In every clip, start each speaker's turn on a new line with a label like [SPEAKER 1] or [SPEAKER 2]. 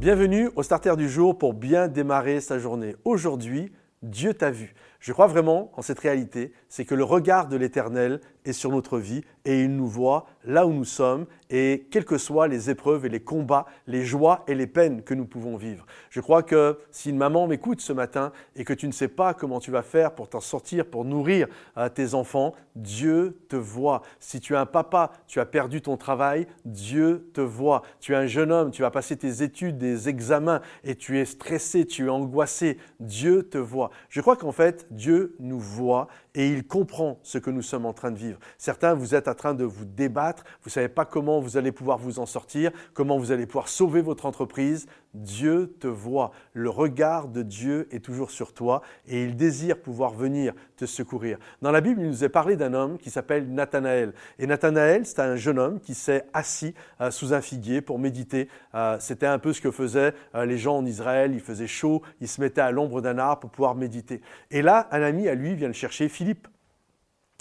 [SPEAKER 1] Bienvenue au Starter du jour pour bien démarrer sa journée. Aujourd'hui, Dieu t'a vu. Je crois vraiment en cette réalité, c'est que le regard de l'Éternel est sur notre vie et il nous voit là où nous sommes et quelles que soient les épreuves et les combats, les joies et les peines que nous pouvons vivre. Je crois que si une maman m'écoute ce matin et que tu ne sais pas comment tu vas faire pour t'en sortir, pour nourrir euh, tes enfants, Dieu te voit. Si tu es un papa, tu as perdu ton travail, Dieu te voit. Tu es un jeune homme, tu vas passer tes études, des examens et tu es stressé, tu es angoissé, Dieu te voit. Je crois qu'en fait, Dieu nous voit et il comprend ce que nous sommes en train de vivre. Certains, vous êtes en train de vous débattre, vous ne savez pas comment vous allez pouvoir vous en sortir, comment vous allez pouvoir sauver votre entreprise. Dieu te voit. Le regard de Dieu est toujours sur toi et il désire pouvoir venir te secourir. Dans la Bible, il nous est parlé d'un homme qui s'appelle Nathanaël. Et Nathanaël, c'est un jeune homme qui s'est assis euh, sous un figuier pour méditer. Euh, c'était un peu ce que faisaient euh, les gens en Israël. Il faisait chaud, ils se mettaient à l'ombre d'un arbre pour pouvoir méditer. Et là, un ami à lui vient le chercher, Philippe.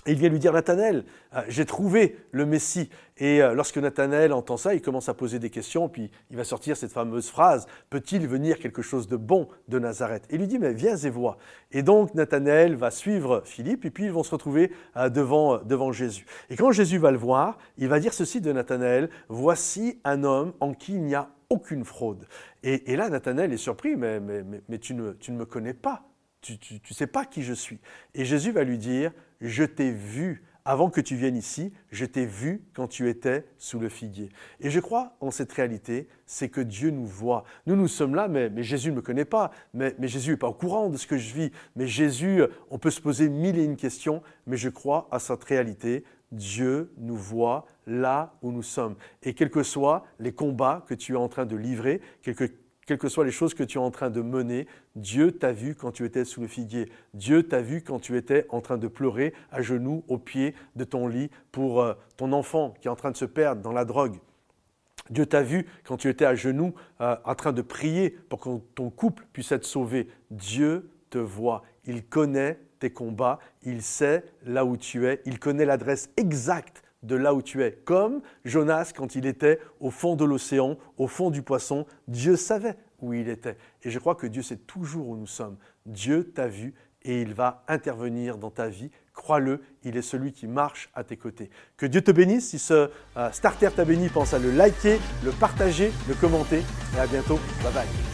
[SPEAKER 1] Et il vient lui dire, Nathanaël, euh, j'ai trouvé le Messie. Et euh, lorsque Nathanaël entend ça, il commence à poser des questions, puis il va sortir cette fameuse phrase, peut-il venir quelque chose de bon de Nazareth? Et il lui dit, mais viens et vois. Et donc Nathanaël va suivre Philippe, et puis ils vont se retrouver euh, devant, devant Jésus. Et quand Jésus va le voir, il va dire ceci de Nathanaël, voici un homme en qui il n'y a aucune fraude. Et, là, Nathanaël est surpris, mais, mais, mais, tu, ne, tu ne me connais pas tu ne sais pas qui je suis. Et Jésus va lui dire, je t'ai vu avant que tu viennes ici, je t'ai vu quand tu étais sous le figuier. Et je crois en cette réalité, c'est que Dieu nous voit. Nous, nous sommes là, mais, Jésus ne me connaît pas, mais, mais Jésus n'est pas au courant de ce que je vis. Mais Jésus, on peut se poser mille et une questions, mais je crois à cette réalité. Dieu nous voit là où nous sommes. Et quels que soient les combats que tu es en train de livrer, quelles que soient les choses que tu es en train de mener, Dieu t'a vu quand tu étais sous le figuier. Dieu t'a vu quand tu étais en train de pleurer à genoux au pied de ton lit pour euh, ton enfant qui est en train de se perdre dans la drogue. Dieu t'a vu quand tu étais à genoux euh, en train de prier pour que ton couple puisse être sauvé. Dieu te voit. Il connaît tes combats. Il sait là où tu es. Il connaît l'adresse exacte de là où tu es. Comme Jonas quand il était au fond de l'océan, au fond du poisson, Dieu savait où il était. Et je crois que Dieu sait toujours où nous sommes. Dieu t'a vu et il va intervenir dans ta vie. Crois-le, il est celui qui marche à tes côtés. Que Dieu te bénisse. Si ce euh, starter t'a béni, pense à le liker, le partager, le commenter. Et à bientôt. Bye bye.